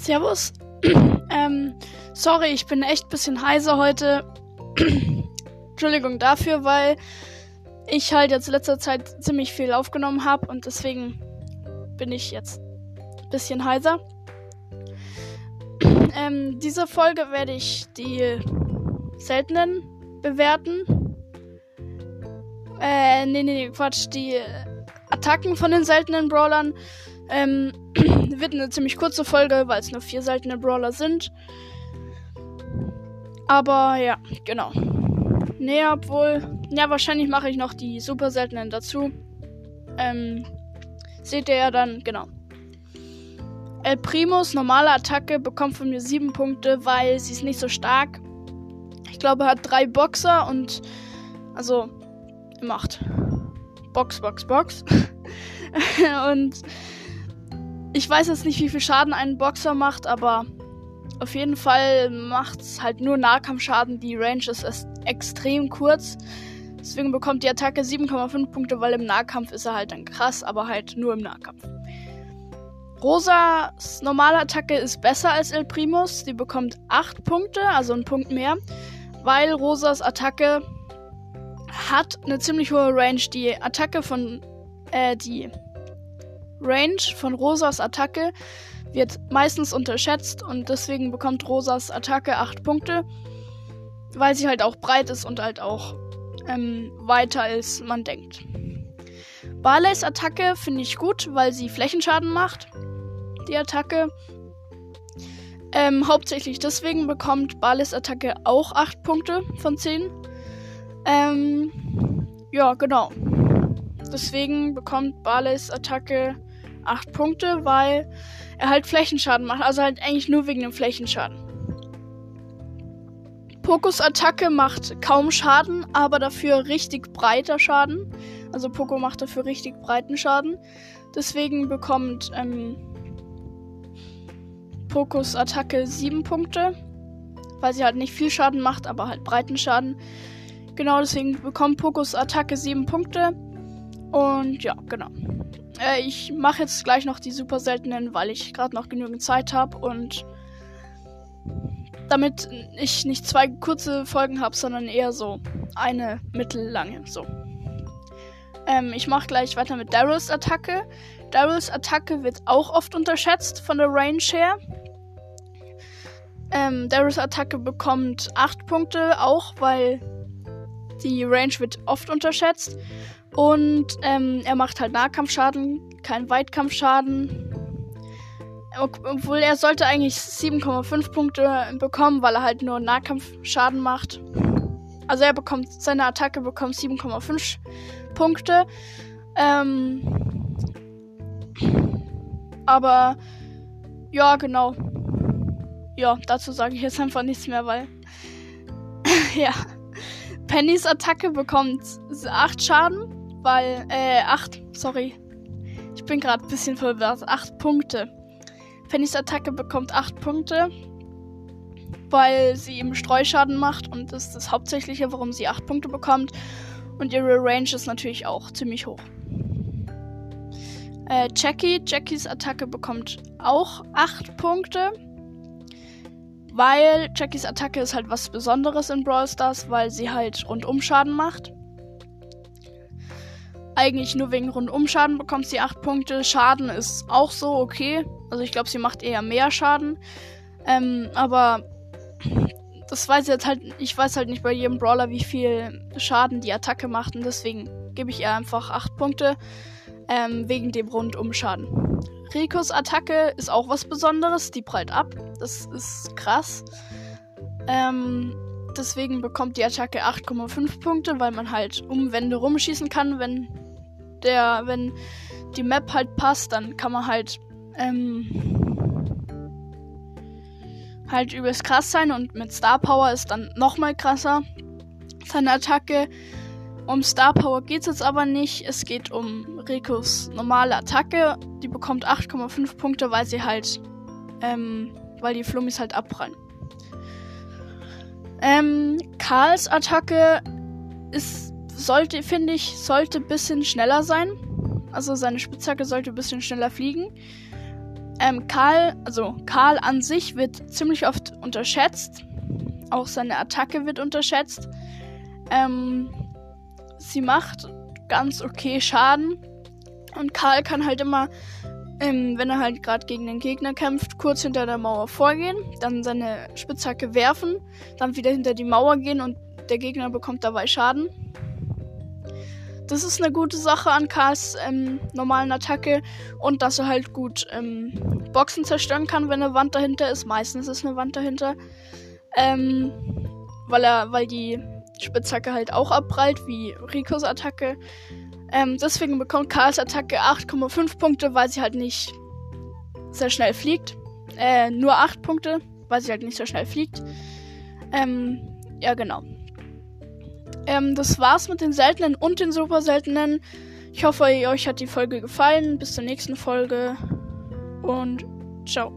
Servus. ähm, sorry, ich bin echt ein bisschen heiser heute. Entschuldigung dafür, weil ich halt jetzt letzter Zeit ziemlich viel aufgenommen habe und deswegen bin ich jetzt ein bisschen heiser. ähm, diese Folge werde ich die seltenen bewerten. Äh, nee, nee, nee, Quatsch, die Attacken von den seltenen Brawlern. Ähm, wird eine ziemlich kurze Folge, weil es nur vier seltene Brawler sind. Aber ja, genau. Nee, obwohl. Ja, wahrscheinlich mache ich noch die super seltenen dazu. Ähm, seht ihr ja dann, genau. El Primus, normale Attacke, bekommt von mir sieben Punkte, weil sie ist nicht so stark. Ich glaube, er hat drei Boxer und. Also, macht. Box, Box, Box. und ich weiß jetzt nicht, wie viel Schaden ein Boxer macht, aber auf jeden Fall macht es halt nur Nahkampfschaden. Die Range ist extrem kurz. Deswegen bekommt die Attacke 7,5 Punkte, weil im Nahkampf ist er halt dann krass, aber halt nur im Nahkampf. Rosas normale Attacke ist besser als El Primus. Die bekommt 8 Punkte, also einen Punkt mehr, weil Rosas Attacke hat eine ziemlich hohe Range. Die Attacke von, äh, die Range von Rosas Attacke wird meistens unterschätzt und deswegen bekommt Rosas Attacke 8 Punkte, weil sie halt auch breit ist und halt auch ähm, weiter als man denkt. Barleys Attacke finde ich gut, weil sie Flächenschaden macht. Die Attacke. Ähm, hauptsächlich deswegen bekommt Barleys Attacke auch 8 Punkte von 10. Ähm, ja, genau. Deswegen bekommt Barleys Attacke 8 Punkte, weil er halt Flächenschaden macht. Also halt eigentlich nur wegen dem Flächenschaden. Pokos Attacke macht kaum Schaden, aber dafür richtig breiter Schaden. Also Poco macht dafür richtig breiten Schaden. Deswegen bekommt ähm, Pokos Attacke 7 Punkte. Weil sie halt nicht viel Schaden macht, aber halt breiten Schaden. Genau deswegen bekommt Pokos Attacke 7 Punkte. Und ja, genau. Äh, ich mache jetzt gleich noch die super seltenen, weil ich gerade noch genügend Zeit habe und damit ich nicht zwei kurze Folgen habe, sondern eher so eine mittellange. So. Ähm, ich mache gleich weiter mit Daryls Attacke. Daryls Attacke wird auch oft unterschätzt von der Range her. Ähm, Daryls Attacke bekommt 8 Punkte, auch weil die Range wird oft unterschätzt. Und ähm, er macht halt Nahkampfschaden, kein Weitkampfschaden. Obwohl er sollte eigentlich 7,5 Punkte bekommen, weil er halt nur Nahkampfschaden macht. Also er bekommt, seine Attacke bekommt 7,5 Punkte. Ähm, aber ja, genau. Ja, dazu sage ich jetzt einfach nichts mehr, weil ja. Pennys Attacke bekommt 8 Schaden weil, äh, acht, sorry. Ich bin gerade ein bisschen verwirrt. Acht Punkte. Fennys Attacke bekommt acht Punkte, weil sie eben Streuschaden macht und das ist das Hauptsächliche, warum sie acht Punkte bekommt. Und ihre Range ist natürlich auch ziemlich hoch. Äh, Jackie, Jackies Attacke bekommt auch acht Punkte. Weil Jackies Attacke ist halt was Besonderes in Brawl Stars, weil sie halt rundum Schaden macht eigentlich nur wegen Rundumschaden bekommt sie 8 Punkte. Schaden ist auch so okay. Also ich glaube, sie macht eher mehr Schaden. Ähm, aber das weiß jetzt halt, ich weiß halt nicht bei jedem Brawler, wie viel Schaden die Attacke macht. Und deswegen gebe ich ihr einfach 8 Punkte. Ähm, wegen dem Rundumschaden. Rikos Attacke ist auch was Besonderes. Die prallt ab. Das ist krass. Ähm, deswegen bekommt die Attacke 8,5 Punkte, weil man halt um Wände rumschießen kann, wenn der, wenn die Map halt passt, dann kann man halt ähm, halt übelst krass sein und mit Star Power ist dann nochmal krasser. Seine Attacke. Um Star Power geht es jetzt aber nicht. Es geht um Rikos normale Attacke. Die bekommt 8,5 Punkte, weil sie halt, ähm, weil die Flummis halt abprallen. Ähm, Karls Attacke ist sollte, finde ich, sollte ein bisschen schneller sein. Also seine Spitzhacke sollte ein bisschen schneller fliegen. Ähm, Karl, also Karl an sich wird ziemlich oft unterschätzt. Auch seine Attacke wird unterschätzt. Ähm, sie macht ganz okay Schaden. Und Karl kann halt immer, ähm, wenn er halt gerade gegen den Gegner kämpft, kurz hinter der Mauer vorgehen, dann seine Spitzhacke werfen, dann wieder hinter die Mauer gehen und der Gegner bekommt dabei Schaden. Das ist eine gute Sache an Karls ähm, normalen Attacke und dass er halt gut ähm, Boxen zerstören kann, wenn eine Wand dahinter ist. Meistens ist eine Wand dahinter. Ähm, weil er, weil die Spitzhacke halt auch abprallt, wie Ricos Attacke. Ähm, deswegen bekommt Karls Attacke 8,5 Punkte, weil sie halt nicht sehr schnell fliegt. Äh, nur 8 Punkte, weil sie halt nicht so schnell fliegt. Ähm, ja, genau. Ähm, das war's mit den seltenen und den super seltenen. Ich hoffe, euch hat die Folge gefallen. Bis zur nächsten Folge und ciao.